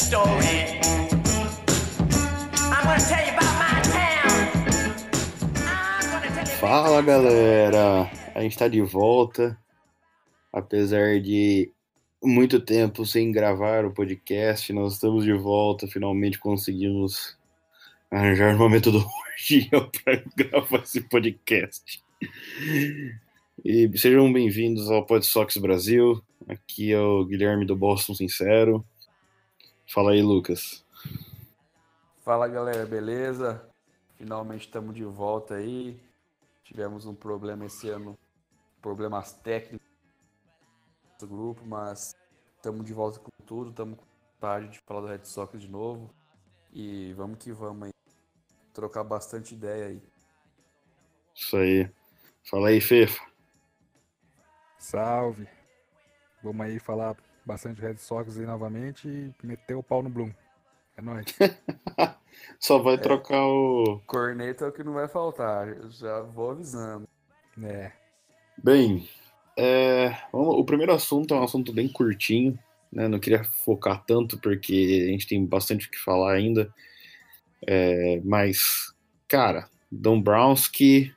story. I'm gonna tell you about my town. I'm gonna tell you. Fala galera, a gente tá de volta, apesar de muito tempo sem gravar o podcast, nós estamos de volta, finalmente conseguimos arranjar uma metodologia para gravar esse podcast. E sejam bem-vindos ao PodSox Brasil, aqui é o Guilherme do Boston Sincero. Fala aí, Lucas. Fala galera, beleza? Finalmente estamos de volta aí. Tivemos um problema esse ano, problemas técnicos do grupo, mas estamos de volta com tudo, estamos com vontade de falar do Red Sox de novo. E vamos que vamos aí. Trocar bastante ideia aí. Isso aí. Fala aí, Fefa. Salve! Vamos aí falar bastante Red Sox aí novamente e meter o pau no Bloom. É nóis. Só vai trocar o. Corneta é o que não vai faltar, eu já vou avisando. É. Bem, é, vamos- o primeiro assunto é um assunto bem curtinho, né? Não queria focar tanto porque a gente tem bastante o que falar ainda. É, mas, cara, Dombrowski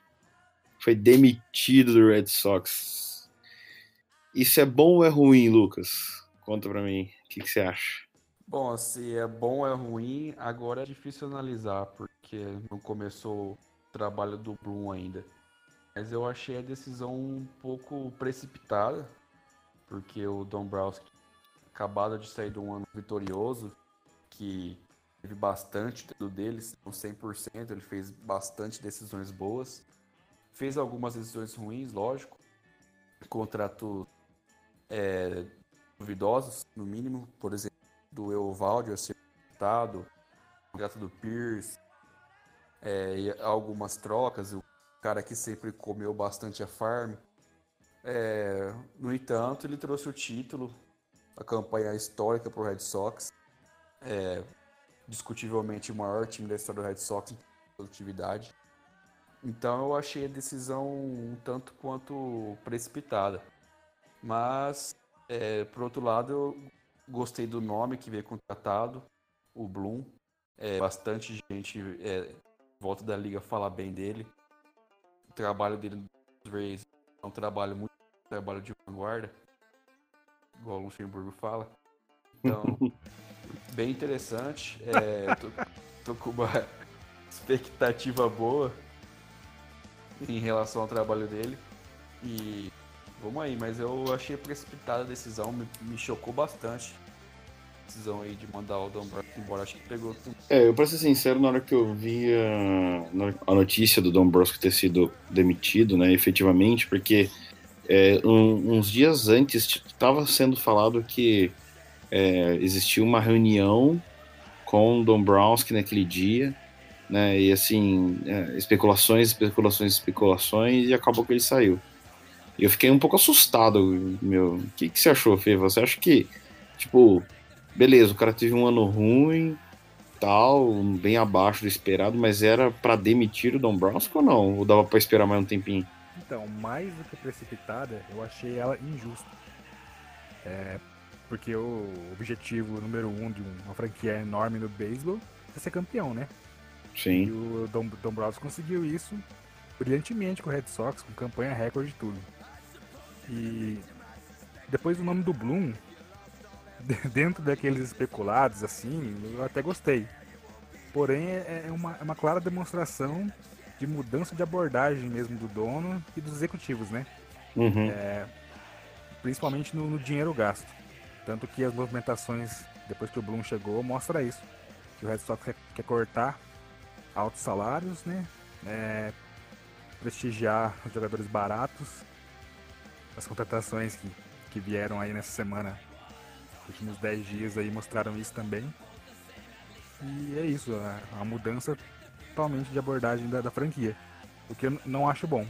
foi demitido do Red Sox. Isso é bom ou é ruim, Lucas? Conta pra mim. O que, que você acha? Bom, se é bom ou é ruim, agora é difícil analisar, porque não começou o trabalho do Bloom ainda. Mas eu achei a decisão um pouco precipitada, porque o Dombrowski acabado de sair de um ano vitorioso, que teve bastante do deles, não 100%, ele fez bastante decisões boas. Fez algumas decisões ruins, lógico. Contratos é, duvidosos, no mínimo, por exemplo, do Eovaldi a ser cortado, o gato do Pierce, é, algumas trocas, o cara que sempre comeu bastante a farm. É, no entanto, ele trouxe o título, a campanha histórica para o Red Sox, é, discutivelmente o maior time da história do Red Sox em produtividade. Então eu achei a decisão um tanto quanto precipitada. Mas, é, por outro lado, eu gostei do nome que veio contratado, o Bloom. É, bastante gente é, volta da liga fala bem dele. O trabalho dele nos Rays é um trabalho muito trabalho de vanguarda, igual o Luxemburgo fala. Então, bem interessante. É, tô, tô com uma expectativa boa em relação ao trabalho dele. E vamos aí, mas eu achei precipitada a decisão, me, me chocou bastante. A decisão aí de mandar o Dombrowski embora, acho que pegou com É, eu pra ser sincero, na hora que eu vi a, a notícia do Dombrowski ter sido demitido, né, efetivamente, porque é, um- uns dias antes estava sendo falado que é, existia uma reunião com o Dombrowski naquele dia, né, e assim, é, especulações, especulações, especulações, e acabou que ele saiu. E eu fiquei um pouco assustado, meu. O que, que você achou, Fê? Você acha que, tipo, beleza, o cara teve um ano ruim, tal, bem abaixo do esperado, mas era pra demitir o Dombrowski ou não? Ou dava pra esperar mais um tempinho? Então, mais do que precipitada, eu achei ela injusta. É, porque o objetivo número um de uma franquia enorme no beisebol é ser campeão, né? E Sim. o Dom, Dombrowski conseguiu isso brilhantemente com o Red Sox, com campanha recorde e tudo. E depois do nome do Bloom, de- dentro daqueles especulados, assim, eu até gostei. Porém, é é uma, é uma clara demonstração de mudança de abordagem mesmo do dono e dos executivos, né? Uhum. Principalmente no, no dinheiro gasto. Tanto que as movimentações, depois que o Bloom chegou, mostra isso. Que o Red Sox quer, quer cortar altos salários, né? É, prestigiar os jogadores baratos. As contratações que, que vieram aí nessa semana, nos últimos 10 dias aí, mostraram isso também. E é isso, a, a mudança totalmente de abordagem da, da franquia. O que eu não acho bom.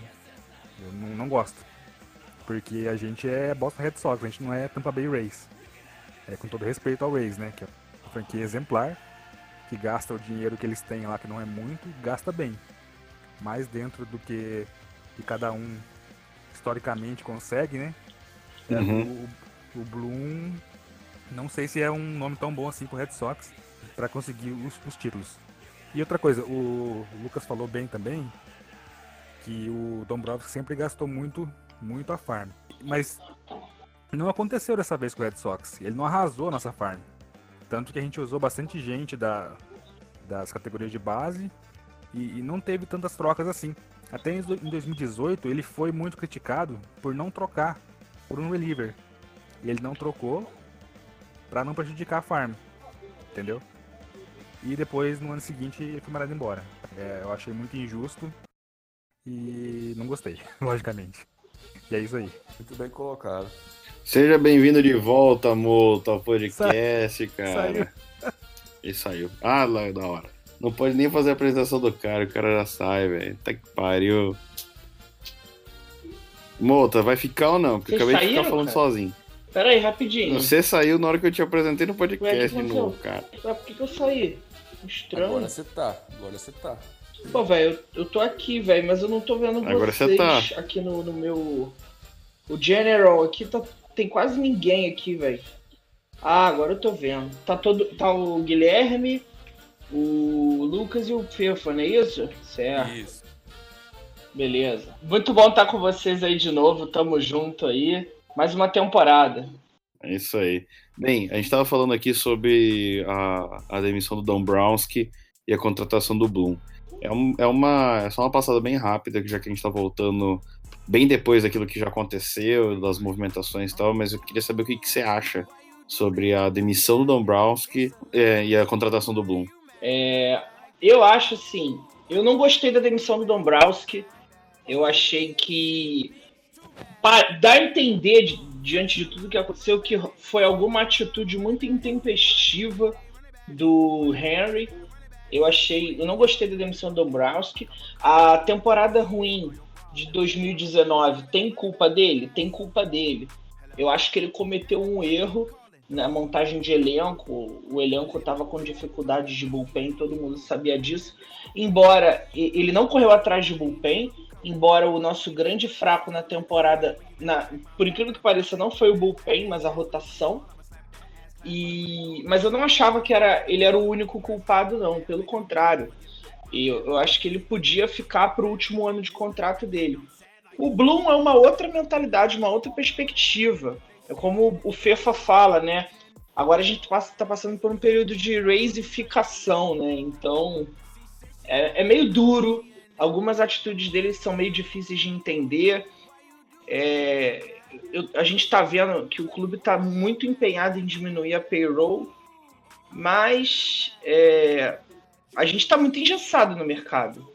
Eu não, não gosto. Porque a gente é Boston Red Sox, a gente não é Tampa Bay Rays. É, com todo respeito ao Rays, né? Que é uma franquia exemplar, que gasta o dinheiro que eles têm lá, que não é muito, gasta bem. Mais dentro do que, que cada um historicamente consegue, né? É, Uhum. o, o Bloom não sei se é um nome tão bom assim pro Red Sox para conseguir os, os, títulos. E outra coisa, o Lucas falou bem também que o Dombrowski sempre gastou muito, muito a farm. Mas não aconteceu dessa vez com o Red Sox. Ele não arrasou a nossa farm. Tanto que a gente usou bastante gente da, das categorias de base e, e não teve tantas trocas assim. Até em 2018 ele foi muito criticado por não trocar por um reliever. E ele não trocou para não prejudicar a farm. Entendeu? E depois no ano seguinte ele foi mandado embora. É, eu achei muito injusto e não gostei, logicamente. E é isso aí. Muito bem colocado. Seja bem-vindo de volta, Moto, ao podcast, Sa cara. Saiu. E saiu. Ah, lá, da hora. Não pode nem fazer a apresentação do cara, o cara já sai, velho. Tá que pariu. Mota, vai ficar ou não? Porque eu Vocês acabei de ficar saíram, falando cara? sozinho. Pera aí, rapidinho. Você saiu na hora que eu te apresentei no Ué, podcast que de novo, cara. Ué, por que, que eu saí? Estranho. Agora você tá, agora você tá. Pô, velho, eu, eu tô aqui, velho, mas eu não tô vendo Agora vocês você tá. aqui no, no meu. O General aqui tá. Tem quase ninguém aqui, velho. Ah, agora eu tô vendo. Tá todo. Tá o Guilherme, o Lucas e o Fefa, não é isso? Certo. Isso. Beleza. Muito bom estar com vocês aí de novo. Tamo junto aí. Mais uma temporada. É isso aí. Bem, a gente tava falando aqui sobre a, a demissão do Dombrowski e a contratação do Bloom. É, um- é uma, é só uma passada bem rápida, já que a gente tá voltando bem depois daquilo que já aconteceu, das movimentações e tal, mas eu queria saber o que, que você acha sobre a demissão do Dombrowski é, e a contratação do Bloom. É, eu acho assim, eu não gostei da demissão do Dombrowski. Eu achei que dá a entender di- diante de tudo que aconteceu que foi alguma atitude muito intempestiva do Henry. Eu achei, eu não gostei da demissão do Dombrowski. A temporada ruim de 2019 tem culpa dele, tem culpa dele. Eu acho que ele cometeu um erro na montagem de elenco, o elenco estava com dificuldades de bullpen, todo mundo sabia disso. Embora ele não correu atrás de bullpen, embora o nosso grande fraco na temporada, na- por incrível que pareça, não foi o bullpen, mas a rotação. E, mas eu não achava que era, ele era o único culpado, não. Pelo contrário, eu, eu acho que ele podia ficar para o último ano de contrato dele. O Bloom é uma outra mentalidade, uma outra perspectiva. É como o Fefa fala, né? Agora a gente está passando por um período de raisificação, né? Então é, é meio duro. Algumas atitudes dele são meio difíceis de entender. É, eu- a gente está vendo que o clube está muito empenhado em diminuir a payroll, mas é, a gente está muito engessado no mercado.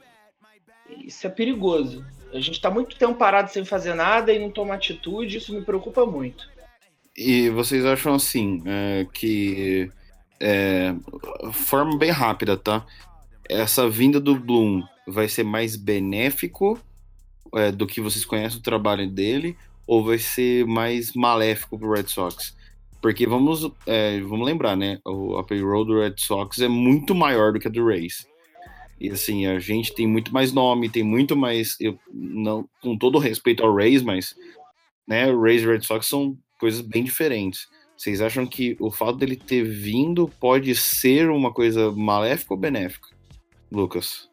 Isso é perigoso. A gente está muito tempo parado sem fazer nada e não toma atitude, isso me preocupa muito. E vocês acham assim, é, que é, forma bem rápida, tá? Essa vinda do Bloom vai ser mais benéfico é, do que vocês conhecem o trabalho dele, ou vai ser mais maléfico pro Red Sox? Porque vamos, é, vamos lembrar, né? O, a payroll do Red Sox é muito maior do que a do Rays. E assim, a gente tem muito mais nome, tem muito mais. Eu, não, com todo respeito ao Rays, mas né, o Rays e o Red Sox são coisas bem diferentes. Vocês acham que o fato dele ter vindo pode ser uma coisa maléfica ou benéfica? Lucas.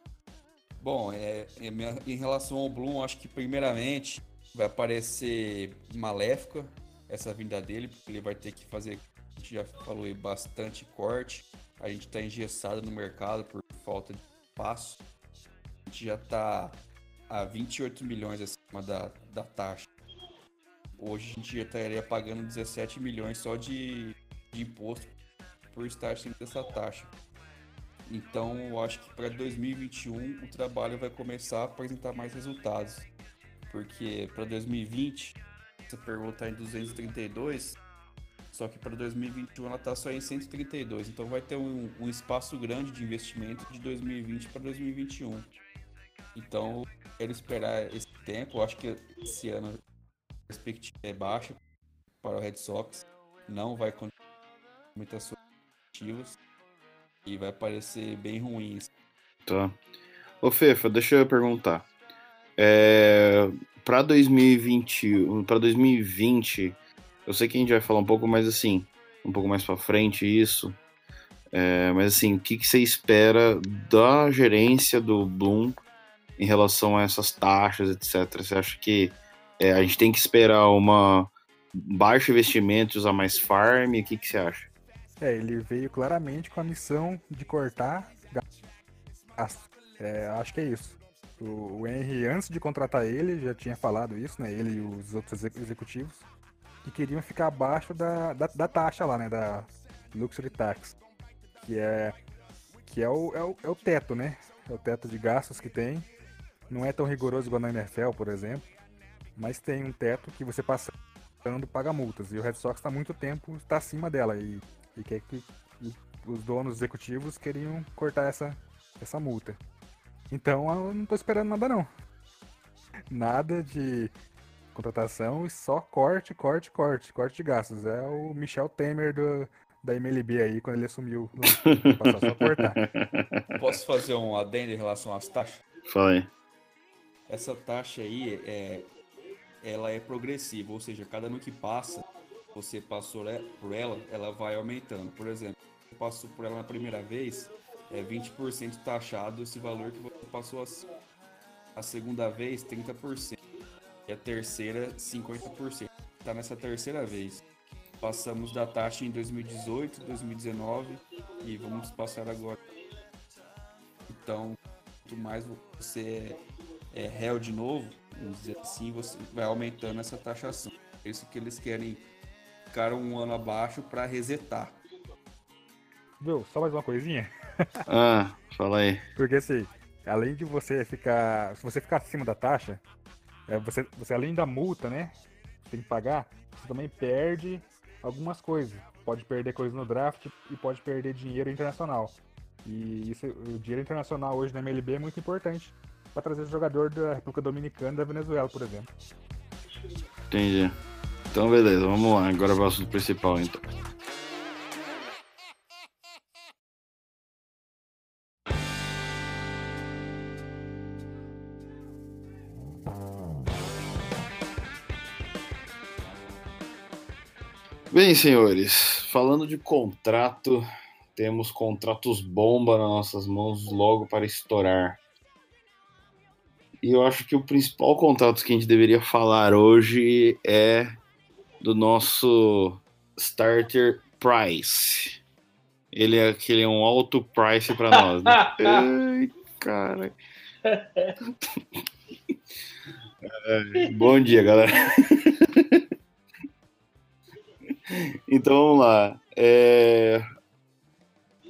Bom, é, é em relação ao Bloom, acho que primeiramente vai parecer maléfica essa vinda dele, porque ele vai ter que fazer, a gente já falou aí, bastante corte. A gente está engessado no mercado por falta de espaço. A gente já está a 28 milhões acima da, da taxa. Hoje a gente já estaria pagando 17 milhões só de, de imposto por estar acima dessa taxa. Então, eu acho que para 2021 o trabalho vai começar a apresentar mais resultados. Porque para 2020, essa pergunta está em 232, só que para 2021 ela está só em 132. Então, vai ter um, um espaço grande de investimento de 2020 para 2021. Então, eu quero esperar esse tempo. Eu acho que esse ano perspectiva é baixa para o Red Sox. Não vai continuar muitas suas expectativas e vai parecer bem ruim. isso. Tá. Ô Fefa, deixa eu perguntar. É, para 2020, para 2020, eu sei que a gente vai falar um pouco, mas assim, um pouco mais para frente isso. É, mas assim, o que, que você espera da gerência do Bloom em relação a essas taxas, etc? Você acha que é, a gente tem que esperar uma baixo investimento e usar mais farm? O que, que você acha? É, ele veio claramente com a missão de cortar gasto. É, acho que é isso. O, o Henry, antes de contratar ele, já tinha falado isso, né? Ele e os outros executivos, que queriam ficar abaixo da, da, da taxa lá, né? Da Luxury Tax. Que é, que é, o, é, o, é o teto, né? É o teto de gastos que tem. Não é tão rigoroso igual na NFL, por exemplo. Mas tem um teto que você passando paga multas. E o Red Sox está muito tempo está acima dela. E, e quer que os donos executivos queriam cortar essa, essa multa. Então eu não tô esperando nada não. Nada de contratação e só corte, corte, corte, corte de gastos. É o Michel Temer do, da MLB aí, quando ele assumiu. No, passar só cortar. Posso fazer um adendo em relação às taxas? Fala aí. Essa taxa aí, é, ela é progressiva, ou seja, cada ano que passa, você passou por ela, ela vai aumentando. Por exemplo, você passou por ela na primeira vez, é 20% taxado esse valor que você passou a, a segunda vez, 30%. E a terceira, 50%. Está nessa terceira vez. Passamos da taxa em 2018, 2019 e vamos passar agora. Então, quanto mais você é, é réu de novo, vamos dizer assim, você vai aumentando essa taxação. É isso que eles querem ficar um ano abaixo para resetar. Viu? Só mais uma coisinha. ah, fala aí. Porque assim, além de você ficar. Se você ficar acima da taxa, é, você, você além da multa, né? Tem que pagar, você também perde algumas coisas. Pode perder coisas no draft e pode perder dinheiro internacional. E isso, o dinheiro internacional hoje na MLB é muito importante para trazer jogador da República Dominicana da Venezuela, por exemplo. Entendi. Então, beleza, vamos lá. Agora o assunto principal, então. Bem, senhores, falando de contrato, temos contratos bomba nas nossas mãos logo para estourar. E eu acho que o principal contrato que a gente deveria falar hoje é do nosso starter price. Ele é aquele é um alto price para nós. Né? Ai, cara. É, bom dia, galera. Então vamos lá. É...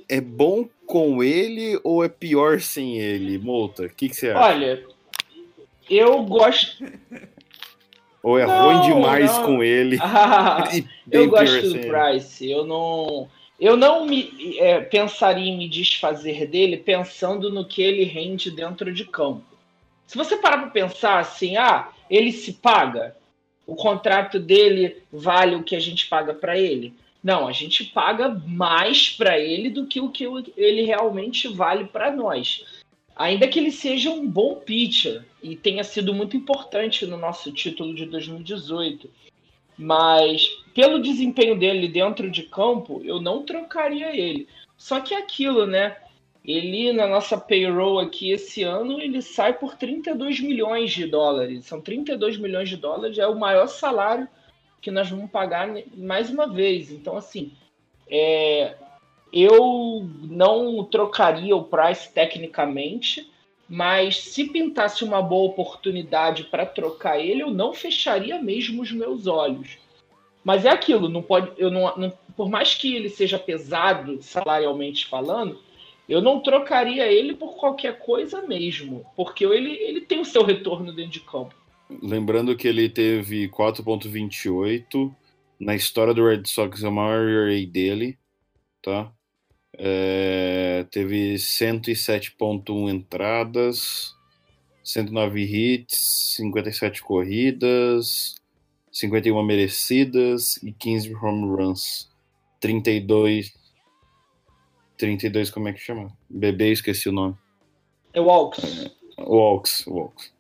é bom com ele ou é pior sem ele, Molta? O que, que você acha? Olha, eu gosto. Ou é Não, ruim demais não. com ele? Ah, eu gosto do ele? Price. Eu não. Eu não me é, pensaria em me desfazer dele pensando no que ele rende dentro de campo. Se você parar para pensar assim, ah, ele se paga, o contrato dele vale o que a gente paga para ele. Não, a gente paga mais para ele do que o que ele realmente vale para nós. Ainda que ele seja um bom pitcher e tenha sido muito importante no nosso título de 2018. Mas pelo desempenho dele dentro de campo, eu não trocaria ele. Só que é aquilo, né? Ele, na nossa payroll aqui esse ano, ele sai por 32 milhões de dólares. São 32 milhões de dólares, é o maior salário que nós vamos pagar mais uma vez. Então, assim, é, eu não trocaria o Price tecnicamente, mas se pintasse uma boa oportunidade para trocar ele, eu não fecharia mesmo os meus olhos. Mas é aquilo, não pode, eu não, não- por mais que ele seja pesado salarialmente falando, eu não trocaria ele por qualquer coisa mesmo, porque ele, ele tem o seu retorno dentro de campo. Lembrando que ele teve 4.28 na história do Red Sox, é o maior ERA dele, tá? É, teve 107.1 entradas, 109 hits, 57 corridas, 51 merecidas e 15 home runs. 32 32 como é que chama? Bebê, esqueci o nome. É o Alks. Walks, Walks.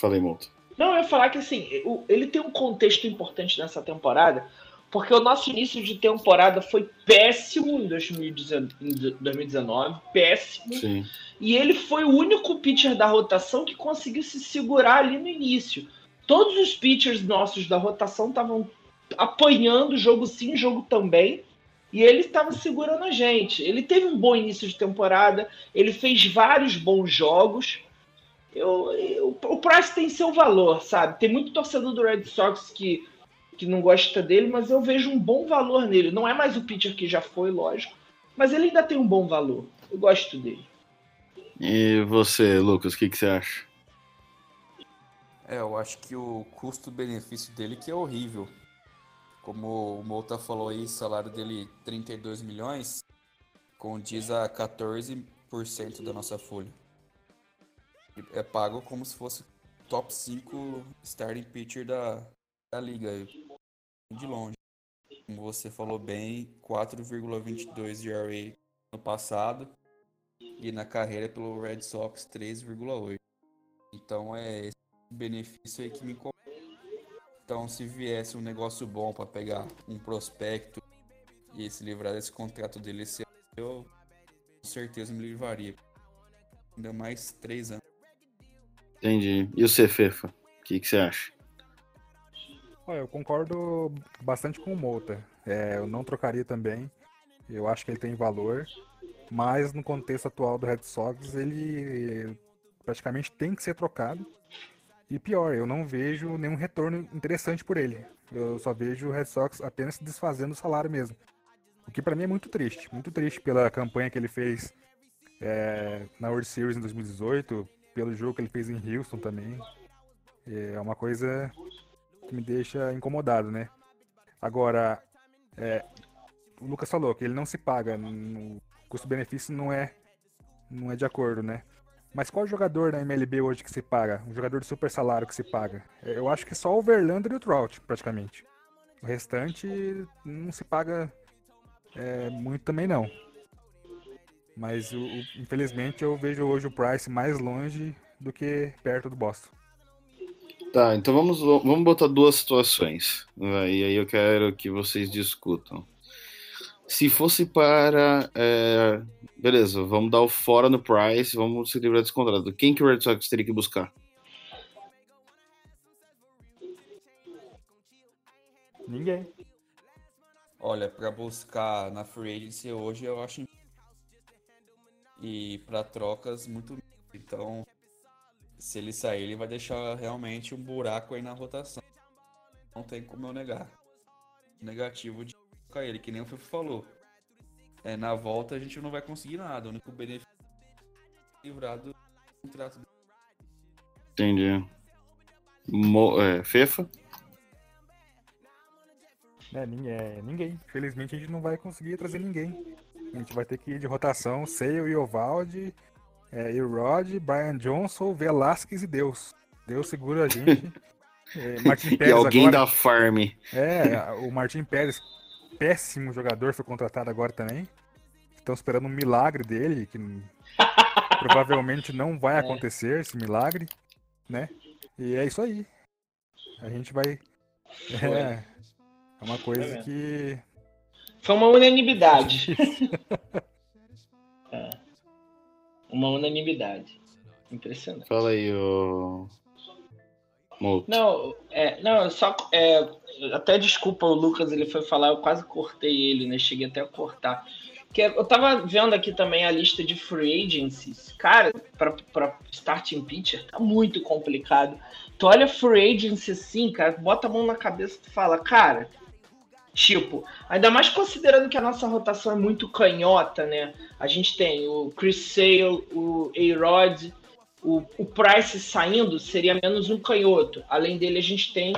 Falei muito. Não, eu ia falar que assim, ele tem um contexto importante nessa temporada, porque o nosso início de temporada foi péssimo em 2019, péssimo. Sim. E ele foi o único pitcher da rotação que conseguiu se segurar ali no início. Todos os pitchers nossos da rotação estavam apanhando jogo sim, jogo também. E ele estava segurando a gente. Ele teve um bom início de temporada, ele fez vários bons jogos. Eu, eu, o Price tem seu valor, sabe? Tem muito torcedor do Red Sox que que não gosta dele, mas eu vejo um bom valor nele. Não é mais o pitcher que já foi, lógico, mas ele ainda tem um bom valor. Eu gosto dele. E você, Lucas, o que, que você acha? É, eu acho que o custo-benefício dele que é horrível. Como o Mouta falou aí, salário dele 32 milhões, condiz a 14% da nossa folha. É pago como se fosse top 5 starting pitcher da, da liga de longe. Como você falou bem, 4,22 de ERA no passado e na carreira pelo Red Sox 3,8. Então é esse benefício aí que me. Então se viesse um negócio bom para pegar um prospecto e se livrar desse contrato dele eu com certeza me livraria. Ainda mais três anos. Entendi. E o Cefefa? O que, que você acha? Olha, eu concordo bastante com o Mouta. É, eu não trocaria também. Eu acho que ele tem valor. Mas no contexto atual do Red Sox, ele praticamente tem que ser trocado. E pior, eu não vejo nenhum retorno interessante por ele. Eu só vejo o Red Sox apenas se desfazendo do salário mesmo. O que para mim é muito triste. Muito triste pela campanha que ele fez é, na World Series em 2018, pelo jogo que ele fez em Houston também. É uma coisa que me deixa incomodado, né? Agora, é, o Lucas falou que ele não se paga, o custo-benefício não é, não é de acordo, né? Mas qual jogador na MLB hoje que se paga? Um jogador de super salário que se paga? É, eu acho que só o Verlander e o Trout, praticamente. O restante não se paga é, muito também não. Mas o, o, infelizmente eu vejo hoje o Price mais longe do que perto do Boston. Tá, então vamos, vamos botar duas situações. Né? E aí eu quero que vocês discutam. Se fosse para. É, beleza, vamos dar o fora no price, vamos se livrar desse contrato. Quem que o Red Sox teria que buscar? Ninguém. Olha, para buscar na free agency hoje eu acho. E para trocas, muito. Então, se ele sair, ele vai deixar realmente um buraco aí na rotação. Não tem como eu negar. Negativo de colocar ele, que nem o Fifu falou. É, na volta a gente não vai conseguir nada. O único benefício é livrado do contrato dele. Entendi. Mo é, Fefa? É, ninguém, ninguém. Infelizmente a gente não vai conseguir trazer ninguém. A gente vai ter que ir de rotação, Sale e Ovaldi, é, e Rod, Brian Johnson, Velasquez e Deus. Deus segura a gente. É, Martin Pérez e alguém agora, da farm. É, o Martin Pérez, péssimo jogador, foi contratado agora também. Estão esperando um milagre dele, que provavelmente não vai é. acontecer esse milagre, né? E é isso aí. A gente vai. É, é uma coisa que. Foi uma unanimidade. Uma unanimidade. Impressionante. Fala aí, o. Não, é, não, só. É, até desculpa, o Lucas ele foi falar, eu quase cortei ele, né? Cheguei até a cortar. Que é, eu tava vendo aqui também a lista de free agencies. Cara, para starting pitcher tá muito complicado. Tu olha free agency assim, cara, bota a mão na cabeça e fala, cara, Tipo, ainda mais considerando que a nossa rotação é muito canhota, né? A gente tem o Chris Sale, o A-Rod, o, o Price saindo seria menos um canhoto. Além dele, a gente tem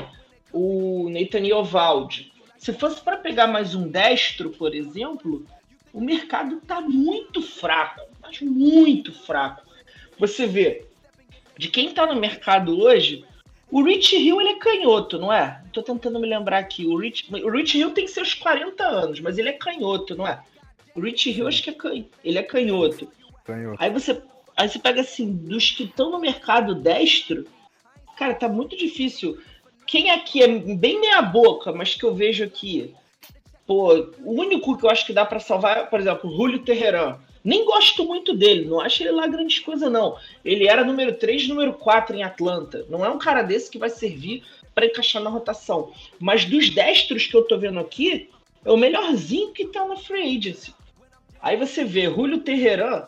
o Nathan Iovaldi. Se fosse para pegar mais um destro, por exemplo, o mercado tá muito fraco, mas muito fraco. Você vê, de quem tá no mercado hoje, o Rich Hill ele é canhoto, não é? Tô tentando me lembrar aqui. O Rich, o Rich Hill tem seus 40 anos, mas ele é canhoto, não é? O Rich Hill acho que é canhoto. Ele é canhoto. canhoto. Aí você, aí você pega assim, dos que estão no mercado destro, cara, tá muito difícil. Quem aqui é bem meia boca, mas que eu vejo aqui Pô, o único que eu acho que dá pra salvar é, por exemplo, o Julio Terreran. Nem gosto muito dele, não acho ele lá grandes coisas, não. Ele era número 3, número 4 em Atlanta. Não é um cara desse que vai servir para encaixar na rotação. Mas dos destros que eu tô vendo aqui, é o melhorzinho que tá na free agency. Aí você vê, Julio Terreran,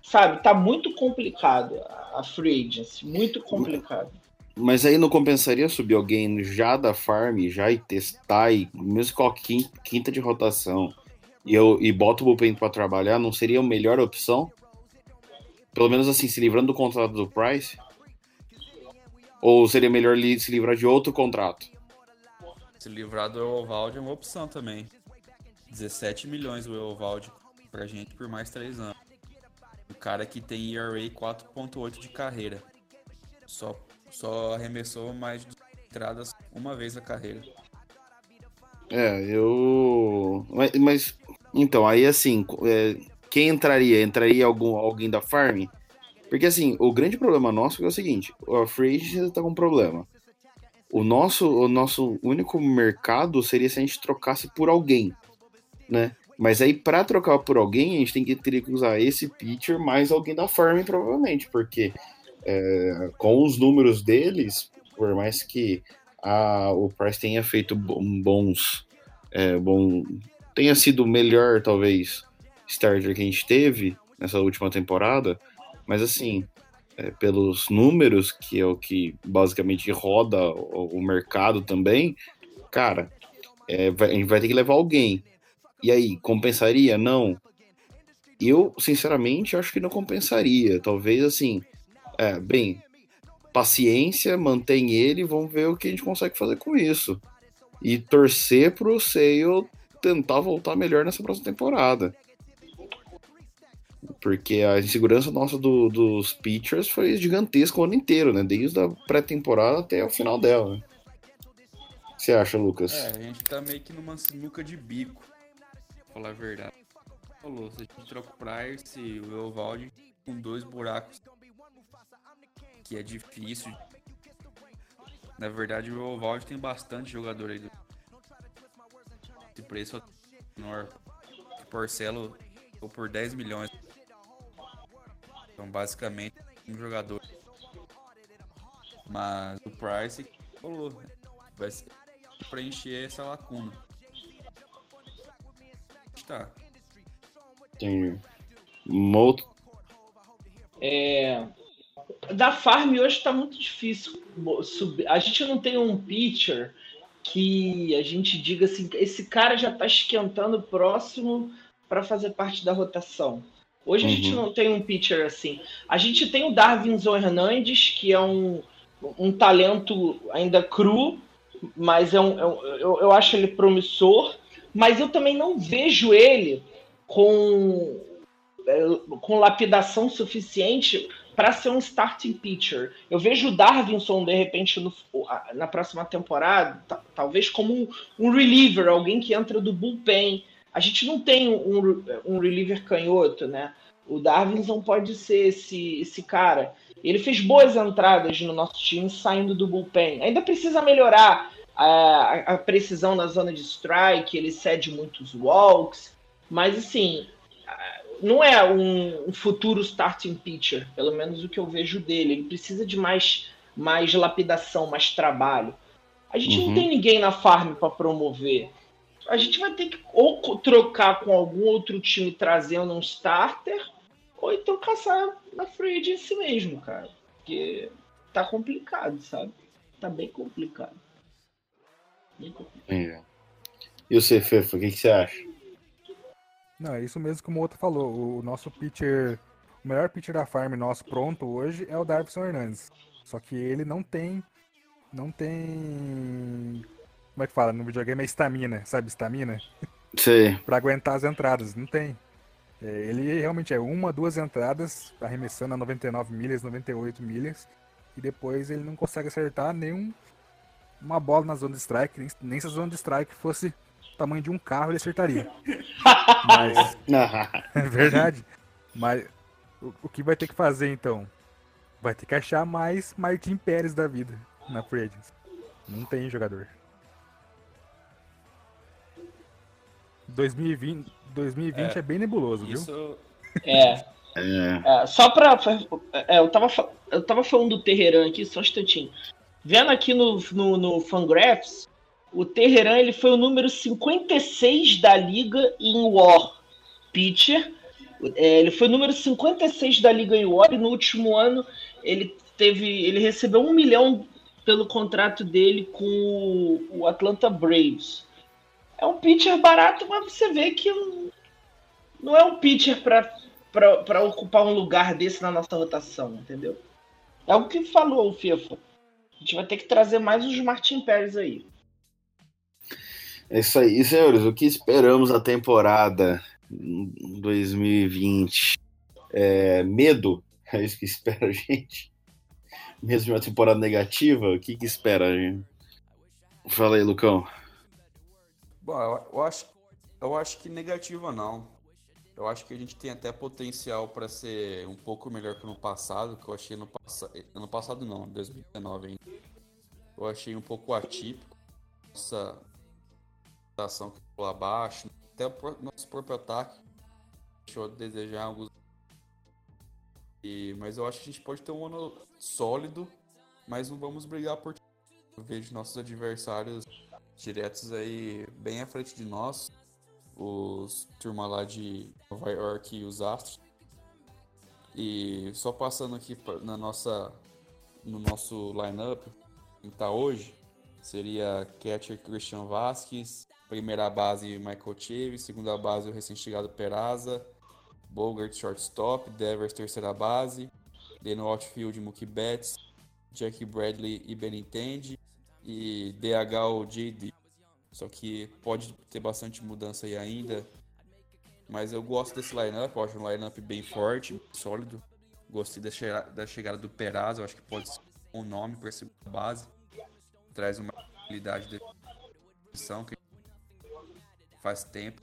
sabe, tá muito complicado a free agency, muito complicado. Mas aí não compensaria subir alguém já da farm, já e testar, e mesmo com a quin- quinta de rotação, e, eu, e bota o bullpen pra trabalhar, não seria a melhor opção? Pelo menos assim, se livrando do contrato do Price? Ou seria melhor se livrar de outro contrato? Se livrar do Eovaldi é uma opção também. 17 milhões o Eovaldi pra gente por mais 3 anos. O cara que tem ERA 4.8 de carreira. Só, só arremessou mais de entradas uma vez na carreira. É, eu. Mas, mas- então, aí assim, é, quem entraria? Entraria algum, alguém da farm? Porque assim, o grande problema nosso é o seguinte: a Free Agency tá com um problema. O nosso, o nosso único mercado seria se a gente trocasse por alguém, né? Mas aí, pra trocar por alguém, a gente tem que teria que usar esse pitcher mais alguém da farm, provavelmente, porque é, com os números deles, por mais que a, o Price tenha feito bons. É, bom, tenha sido o melhor, talvez, starter que a gente teve nessa última temporada, mas assim, é, pelos números, que é o que basicamente roda o, o mercado também, cara, é, vai- a gente vai ter que levar alguém. E aí, compensaria? Não. Eu, sinceramente, acho que não compensaria. Talvez assim, é, bem, paciência, mantém ele, vamos ver o que a gente consegue fazer com isso. E torcer pro Sale tentar voltar melhor nessa próxima temporada. Porque a insegurança nossa do- dos pitchers foi gigantesca o ano inteiro, né? Desde a pré-temporada até o final dela. né? O que você acha, Lucas? É, a gente tá meio que numa sinuca de bico. Pra falar a verdade. Falou, se a gente troca o Price e o Eovaldi com dois buracos. Que é difícil. Na verdade, o Eovaldi tem bastante jogador aí. Do... Esse preço é menor. O Porcelo ficou por 10 milhões. Então, basicamente, um jogador. Mas o Price falou, vai ser preencher essa lacuna. Tá. Uma outra- É, da farm hoje tá muito difícil. A gente não tem um pitcher que a gente diga assim, esse cara já tá esquentando próximo para fazer parte da rotação. Hoje a gente Uhum. não tem um pitcher assim. A gente tem o Darwinson Hernandes, que é um, um talento ainda cru, mas é um, é um- eu, eu acho ele promissor, mas eu também não vejo ele com com lapidação suficiente para ser um starting pitcher. Eu vejo o Darvinson, de repente, no- na próxima temporada, ta- talvez como um, um reliever, alguém que entra do bullpen. A gente não tem um, um reliever canhoto, né? O Darvinson pode ser esse, esse cara. Ele fez boas entradas no nosso time saindo do bullpen. Ainda precisa melhorar a, a precisão na zona de strike, ele cede muitos walks, mas assim, não é um, um futuro starting pitcher, pelo menos o que eu vejo dele. Ele precisa de mais, mais lapidação, mais trabalho. A gente Uhum. não tem ninguém na farm para promover. A gente vai ter que ou trocar com algum outro time trazendo um starter, ou então caçar na free agency mesmo, cara. Porque tá complicado, sabe? Tá bem complicado. Bem complicado. E você, Fefa, o que, que você acha? Não, é isso mesmo que o outro falou. O nosso pitcher, o melhor pitcher da farm nosso pronto hoje é o Darvison Hernandes. Só que ele não tem, não tem, como é que fala no videogame é estamina, sabe estamina? Você. Pra aguentar as entradas, não tem. É, ele realmente é uma, duas entradas arremessando a 99 milhas, 98 milhas e depois ele não consegue acertar nenhum uma bola na zona de strike, nem, nem se a zona de strike fosse tamanho de um carro ele acertaria. Mas é verdade. Mas o, o que vai ter que fazer então? Vai ter que achar mais Martim Pérez da vida na Free Agents. Não tem jogador. 2020, 2020 é, bem nebuloso, viu? Isso É. É, É, só pra. é, eu, tava, eu tava falando do Terreran aqui, só um instantinho. Vendo aqui no, no, no Fangraphs, o Terreran ele foi o número 56 da liga em War Pitcher. É, ele foi o número 56 da liga em War e no último ano ele teve. ele recebeu um milhão pelo contrato dele com o, Atlanta Braves. É um pitcher barato, mas você vê que não- é um pitcher para ocupar um lugar desse na nossa rotação, entendeu? É o que falou o FIFA. A gente vai ter que trazer mais os Martin Pérez aí. É isso aí, senhores. O que esperamos da temporada 2020? É, medo? É isso que espera a gente? Mesmo uma temporada negativa, o que, que espera a gente? Fala aí, Lucão. Bom, eu, eu acho, eu acho que negativa não. Eu acho que a gente tem até potencial para ser um pouco melhor que no passado, que eu achei no passado. Ano passado não, 2019 ainda. Eu achei um pouco atípico. Nossa ação que ficou abaixo. Até o nosso próprio ataque deixou a desejar alguns. E, mas eu acho que a gente pode ter um ano sólido, mas não vamos brigar por. Eu vejo nossos adversários diretos aí bem à frente de nós. Os turma lá de Nova York e os Astros. E só passando aqui na nossa, no nosso lineup, quem tá hoje, seria catcher Christian Vasquez, primeira base Michael Chaves, segunda base o recém-chegado Peraza, Bogart shortstop, Devers terceira base, daí no outfield Mookie Betts, Jackie Bradley e Benintendi, e DH o JD. Só que pode ter bastante mudança aí ainda. Mas eu gosto desse lineup, eu acho um lineup bem forte, sólido. Gostei da, chega- da chegada do Peraz, eu acho que pode ser um nome para essa base. Traz uma habilidade de definição que faz tempo.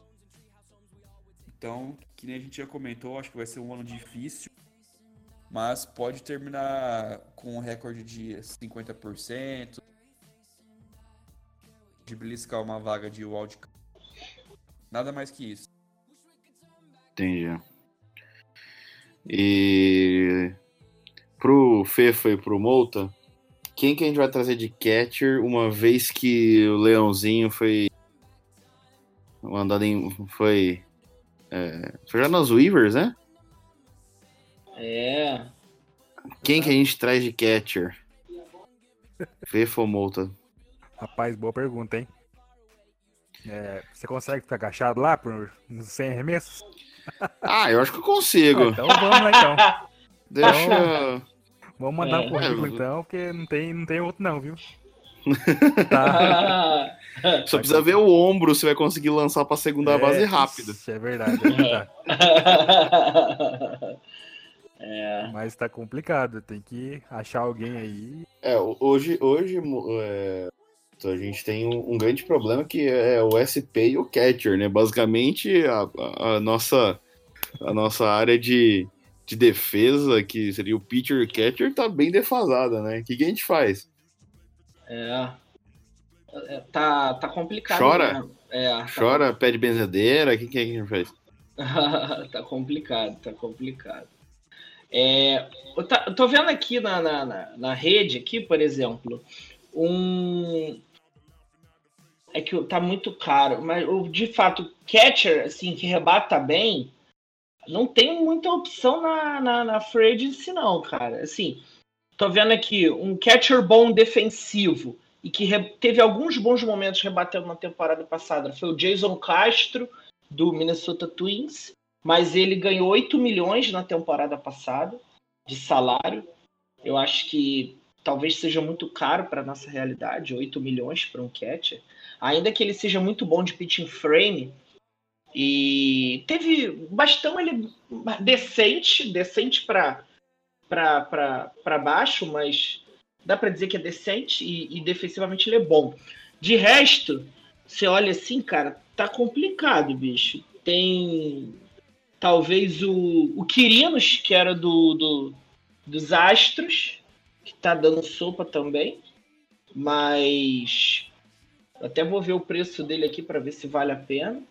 Então, que nem a gente já comentou, acho que vai ser um ano difícil. Mas pode terminar com um recorde de 50%, de beliscar uma vaga de wildcard. Nada mais que isso. Entendi. E pro Fefa e pro Molta, quem que a gente vai trazer de catcher uma vez que o Leãozinho foi mandado em. Foi. É, foi já nas Weavers, né? É. Quem que a gente traz de catcher? Fefa ou Molta? Rapaz, boa pergunta, hein? É, você consegue ficar agachado lá por uns 100 arremessos? Ah, eu acho que eu consigo. Ah, então vamos lá então. Deixa. Vamos mandar É. um currículo então, porque não tem, não tem outro não, viu? Tá. Só precisa ver o ombro se vai conseguir lançar pra segunda É, base rápido. isso É verdade, é verdade. é. Mas tá complicado, tem que achar alguém aí. É, ho- hoje, hoje é, a gente tem um, um grande problema que é o SP e o catcher, né? Basicamente, a, a- a nossa, a nossa área de, de defesa, que seria o pitcher e o catcher, tá bem defasada, né? O que, que a gente faz? É. É, Tá, tá complicado. Chora? mesmo. É, tá Chora, pede benzedeira, o que, que a gente faz? tá complicado, tá complicado. É, eu, tá- eu tô vendo aqui na, na, na, na rede, aqui, por exemplo, um. É que tá muito caro, mas o- de fato, catcher, assim, que rebata bem, não tem muita opção na, na, na free agency, não, cara. Assim, tô vendo aqui um catcher bom defensivo e que teve alguns bons momentos rebatendo na temporada passada. Foi o Jason Castro, do Minnesota Twins, mas ele ganhou 8 milhões na temporada passada de salário. Eu acho que talvez seja muito caro para nossa realidade, 8 milhões para um catcher. Ainda que ele seja muito bom de pitching frame, e teve bastão ele decente, decente para para baixo, mas dá para dizer que é decente e, e defensivamente ele é bom. De resto, você olha assim, cara, tá complicado, bicho. Tem talvez o, o Quirinos, que era do, do dos Astros, que tá dando sopa também, mas até vou ver o preço dele aqui para ver se vale a pena.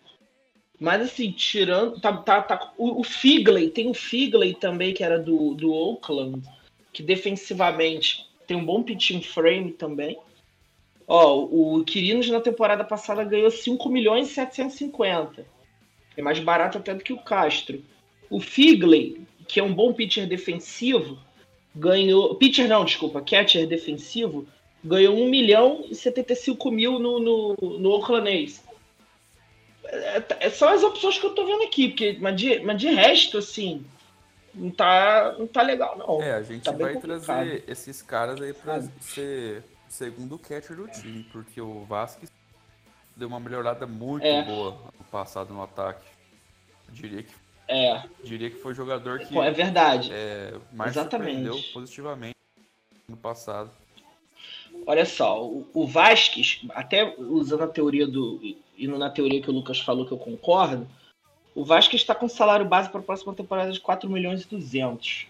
Mas assim, tirando. Tá, tá, tá, o, o Figley, tem o Figley também, que era do, do Oakland, que defensivamente tem um bom pitching frame também. Ó, o Quirinos na temporada passada ganhou 5 milhões e 750. É mais barato até do que o Castro. O Figley, que é um bom pitcher defensivo, ganhou. Pitcher não, desculpa, catcher defensivo, ganhou 1 milhão e 75 mil no, no, no Oakland. É, é, são as opções que eu tô vendo aqui, porque, mas, de, mas de resto, assim, não tá, não tá legal, não. É, a gente Tá vai trazer esses caras aí pra ser segundo catcher do time, porque o Vasquez deu uma melhorada muito É. boa no passado no ataque. Eu diria que, É, diria que foi jogador que é verdade. é, mais Exatamente. surpreendeu positivamente no passado. Olha só, o, o Vasquez, até usando a teoria do. indo na teoria que o Lucas falou que eu concordo, o Vasquez está com salário base para a próxima temporada de 4 milhões e 200.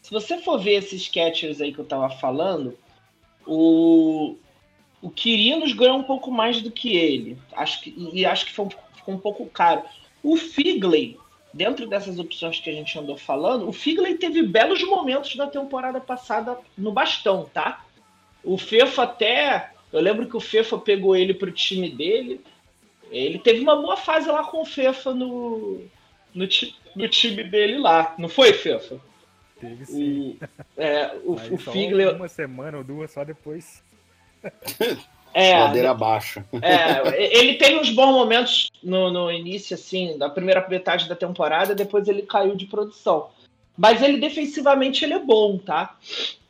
Se você for ver esses catchers aí que eu tava falando, o, o Quirinos ganhou um pouco mais do que ele. Acho que, e acho que foi ficou um pouco caro. O Figley, dentro dessas opções que a gente andou falando, o Figley teve belos momentos na temporada passada no bastão, tá? O Fefa até. Eu lembro que o Fefa pegou ele pro time dele. Ele teve uma boa fase lá com o Fefa no, no, ti- no time dele lá. Não foi, Fefa? Teve sim. O, é, o, Aí o Figler. Uma semana ou duas só depois. É, Ladeira abaixo. é, ele teve uns bons momentos no, no início, assim, da primeira metade da temporada, depois ele caiu de produção. Mas ele defensivamente ele é bom, tá?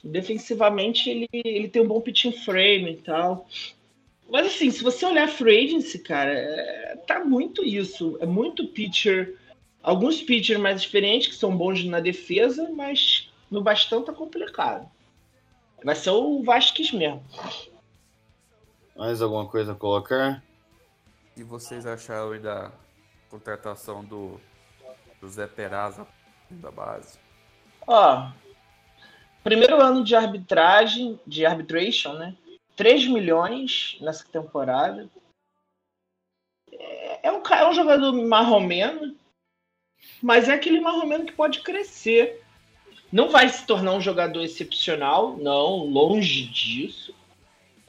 Defensivamente ele, ele tem um bom pitching frame e tal. Mas assim, se você olhar free agency, cara, é, tá muito isso. É muito pitcher. Alguns pitchers mais experientes que são bons na defesa, mas no bastão tá complicado. Vai ser o Vasquez mesmo. Mais alguma coisa a colocar? E vocês acharam aí da contratação do, do Zé Peraza da base? Ó, primeiro ano de arbitragem, de arbitration, né? 3 milhões nessa temporada. É, é um, é um jogador marromeno, mas é aquele marromeno que pode crescer. Não vai se tornar um jogador excepcional, não, longe disso.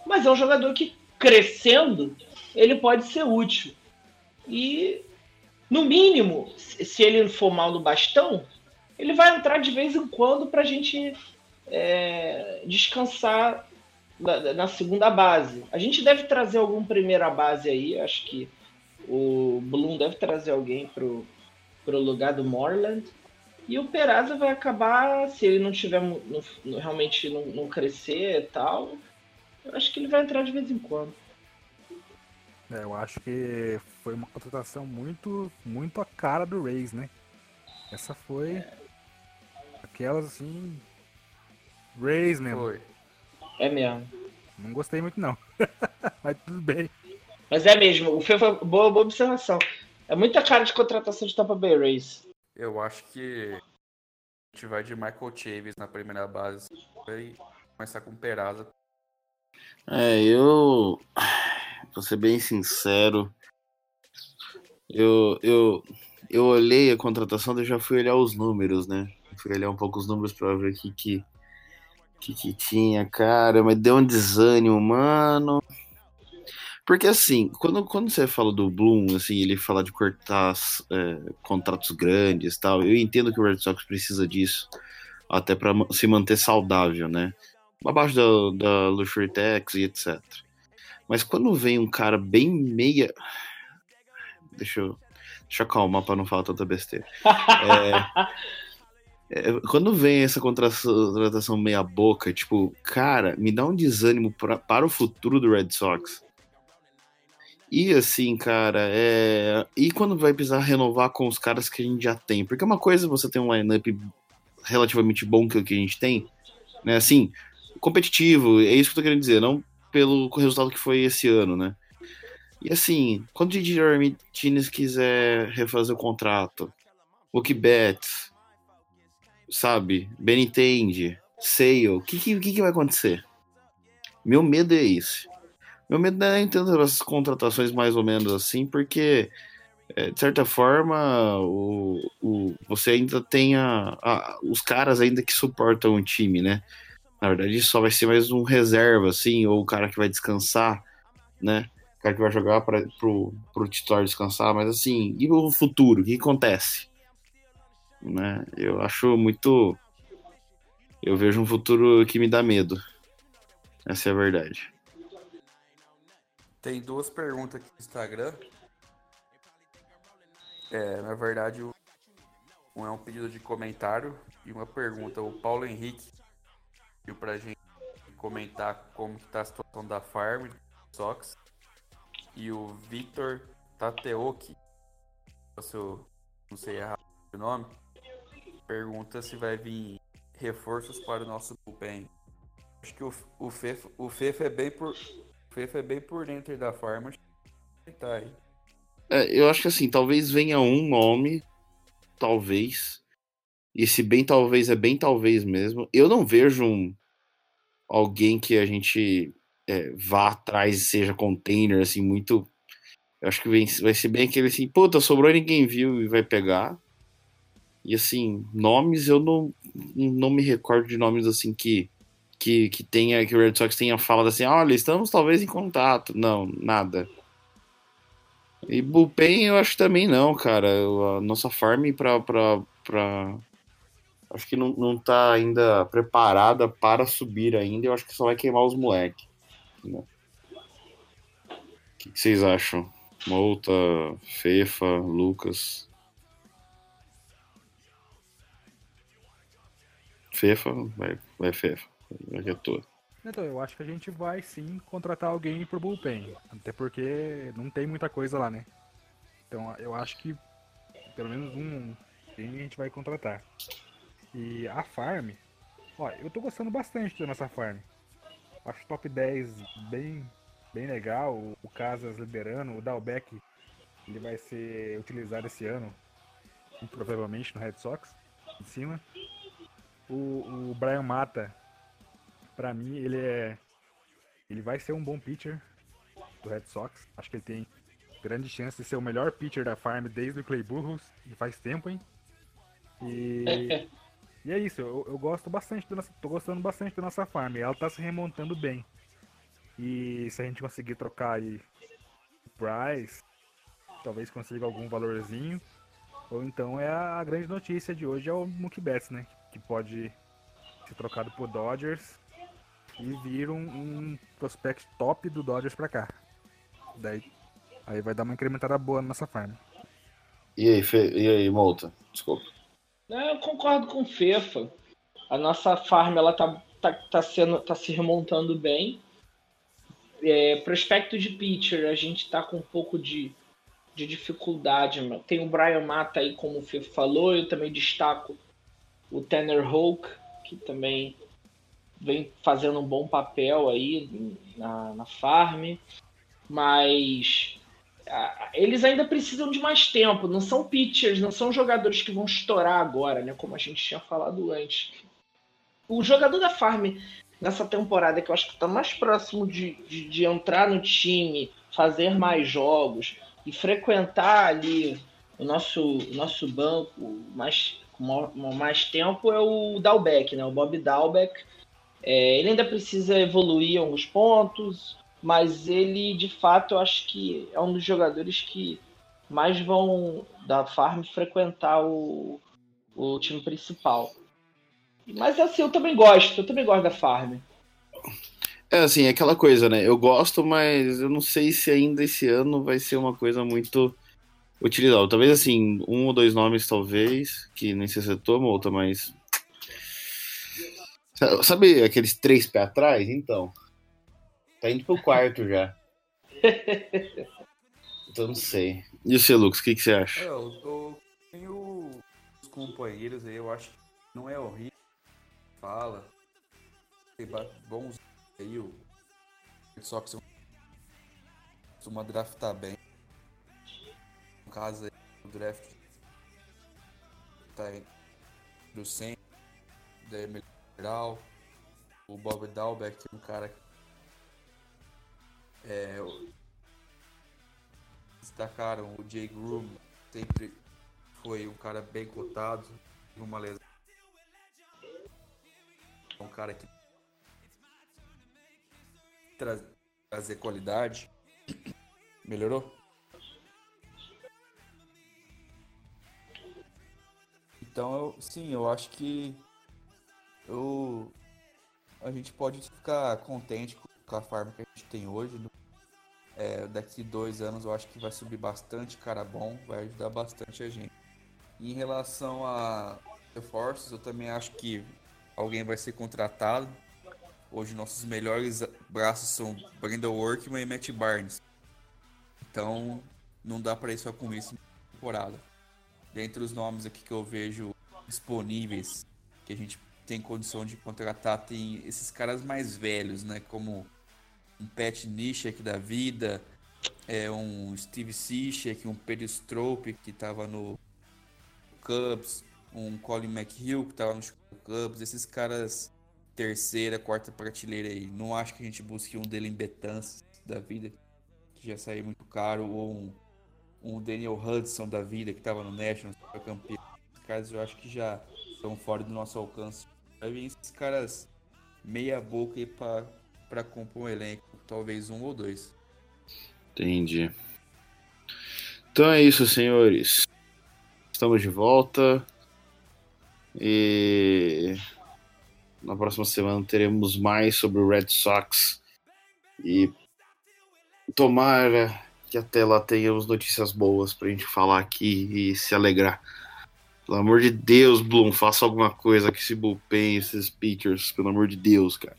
Mas é um jogador que, crescendo, ele pode ser útil. E, no mínimo, se ele for mal no bastão, ele vai entrar de vez em quando para a gente é, descansar na, na segunda base. A gente deve trazer algum primeira base aí, acho que o Bloom deve trazer alguém pro, pro lugar do Morland. E o Peraza vai acabar, se ele não tiver realmente não, não crescer e tal, eu acho que ele vai entrar de vez em quando. É, eu acho que foi uma contratação muito, muito a cara do Rays, né? Essa foi aquelas assim. Rays mesmo. Foi. É mesmo. Não gostei muito não. Mas tudo bem. Mas é mesmo, o Fê foi boa, boa observação. É muita cara de contratação de Tampa Bay Rays. Eu acho que a gente vai de Michael Chavis na primeira base e começar com o Peraza. É, eu. Vou ser bem sincero. Eu, eu, eu olhei a contratação, eu já fui olhar os números, né? Fui olhar um pouco os números pra ver o que que, tinha, cara, mas deu um desânimo, mano. Porque assim, quando, quando você fala do Bloom, assim, ele fala de cortar é, contratos grandes tal, eu entendo que o Red Sox precisa disso, até pra ma- se manter saudável, né? abaixo da, da Luxury Tax e etc. Mas quando vem um cara bem meia. Deixa eu, deixa eu acalmar pra não falar tanta besteira. É, quando vem essa contratação, meia boca, tipo, cara, me dá um desânimo pra, para o futuro do Red Sox. E assim, cara, é... e quando vai precisar renovar com os caras que a gente já tem? Porque uma coisa é você tem um lineup relativamente bom que é o que a gente tem, né? Assim, competitivo, é isso que eu tô querendo dizer, não pelo resultado que foi esse ano, né? E assim, quando o Didi Martinez quiser refazer o contrato, Mookie Betts, sabe, Benintendi, Sale, o que, que, que vai acontecer? Meu medo é esse. Meu medo não é nem tanto essas contratações mais ou menos assim, porque é, de certa forma, o, o, você ainda tem a, a- os caras ainda que suportam o time, né? Na verdade, só vai ser mais um reserva, assim, ou o cara que vai descansar, né? O cara que vai jogar para pro, pro titular descansar, mas assim, e o futuro? O que acontece? Né? Eu acho muito. Eu vejo um futuro que me dá medo. Essa é a verdade. Tem duas perguntas aqui no Instagram. É, na verdade, um é um pedido de comentário e uma pergunta. O Paulo Henrique pediu pra gente comentar como que tá a situação da Farm, do Sox. E o Victor Tateoki, não sei errar o nome, pergunta se vai vir reforços para o nosso bullpen. Acho que o, o, Fefa, o Fefa é bem por, o Fefa é bem por dentro da farm. Tá aí. É, eu acho que assim, talvez venha um nome, talvez. E esse bem talvez é bem talvez mesmo. Eu não vejo um alguém que a gente é, vá atrás e seja container, assim, muito. Eu acho que vem- vai ser bem aquele assim, puta, sobrou ninguém viu e vai pegar. E assim, nomes eu não, não me recordo de nomes assim que, que, que tenha, que o Red Sox tenha falado assim, olha, estamos talvez em contato. Não, nada. E bullpen eu acho também não, cara. A nossa farm pra. pra, pra... Acho que não, não tá ainda preparada para subir ainda. Eu acho que só vai queimar os moleques. O que, que vocês acham? Mouta, Fefa, Lucas. Fefa, vai, vai Fefa. Vai que é toa. Então, eu acho que a gente vai sim contratar alguém pro bullpen. Até porque não tem muita coisa lá, né? Então eu acho que pelo menos um a gente vai contratar. E a farm, ó, eu tô gostando bastante da nossa farm. Acho top 10 bem, bem legal. O- Casas liderando, o Dalbeck ele vai ser utilizado esse ano, provavelmente no Red Sox, em cima. O, o Brian Mata, Pra mim, ele é. Ele vai ser um bom pitcher do Red Sox. Acho que ele tem grande chance de ser o melhor pitcher da farm desde o Clay Burrows. E faz tempo, hein? E. e é isso, eu, eu gosto bastante da nossa. tô gostando bastante da nossa farm. Ela tá se remontando bem. E se a gente conseguir trocar aí o Price, talvez consiga algum valorzinho. Ou então é a, a grande notícia de hoje é o Mookie Betts, né? Que pode ser trocado por Dodgers e vir um, um prospect top do Dodgers pra cá. Daí aí vai dar uma incrementada boa na nossa farm. E aí, Fe... e aí, Mouta? Desculpa. Não, eu concordo com o Fefa. A nossa farm ela tá, tá, tá, sendo, tá se remontando bem. É, prospecto de pitcher, a gente tá com um pouco de, de dificuldade. mano. Tem o Brian Mata aí, como o Fefa falou. Eu também destaco o Tanner Hulk, que também vem fazendo um bom papel aí na, na farm. Mas eles ainda precisam de mais tempo. Não são pitchers, não são jogadores que vão estourar agora, né? Como a gente tinha falado antes. O jogador da Farm nessa temporada que eu acho que está mais próximo de, de, de entrar no time, fazer mais jogos e frequentar ali o nosso, o nosso banco mais, com ma- mais tempo é o Dalbeck, né? O Bob Dalbeck. É, ele ainda precisa evoluir alguns pontos, mas ele de fato eu acho que é um dos jogadores que mais vão da farm frequentar o, o time principal. Mas assim, eu também gosto, eu também gosto da farm. É assim, é aquela coisa, né? Eu gosto, mas eu não sei se ainda esse ano vai ser uma coisa muito utilizada. Talvez assim, um ou dois nomes, talvez, que nem se acertou, Mouta, mas. Sa- Sabe aqueles três pés atrás? Então. Tá indo pro quarto já. Então não sei. E o seu, Lucas, o que, que você acha? eu tô. Tenho os companheiros aí, eu acho que não é horrível. Fala. Tem bons aí, o Sox costuma draftar bem. Caso aí, o draft tá do 100, da Emerald, o Bob Dalbeck, um cara que é, destacaram, o Jay Groom sempre foi um cara bem cotado, uma lesão. Um cara que traz, trazer qualidade. Melhorou? Então, eu, sim, eu acho que eu, a gente pode ficar contente com a farm que a gente tem hoje. É, daqui dois anos eu acho que vai subir bastante cara bom, vai ajudar bastante a gente. E em relação a reforços, eu também acho que alguém vai ser contratado. Hoje nossos melhores braços são Brandon Workman e Matt Barnes. Então não dá para ir só com isso na temporada. Dentre os nomes aqui que eu vejo disponíveis, que a gente tem condição de contratar, tem esses caras mais velhos, né? Como um Pat Nishek da vida, é um Steve Cishek, um Pedro Strope que estava no Cubs, um Colin McHugh que estava no Cubs, esses caras terceira, quarta prateleira aí. Não acho que a gente busque um Dylan Betances da vida, que já saiu muito caro, ou um, um Daniel Hudson da vida, que estava no National, super campeão. Esses caras eu acho que já estão fora do nosso alcance. Vai vir esses caras meia boca aí pra compor um elenco, talvez um ou dois. Entendi. Então é isso, senhores. Estamos de volta. E na próxima semana teremos mais sobre o Red Sox. E tomara que até lá tenhamos notícias boas pra gente falar aqui e se alegrar. Pelo amor de Deus, Bloom, faça alguma coisa com esse bullpen, esses pitchers, pelo amor de Deus, cara.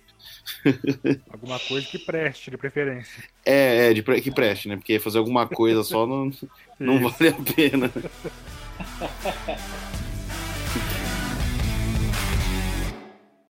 Alguma coisa que preste, de preferência. É, é, de pre- que preste, né? Porque fazer alguma coisa só não, não vale a pena.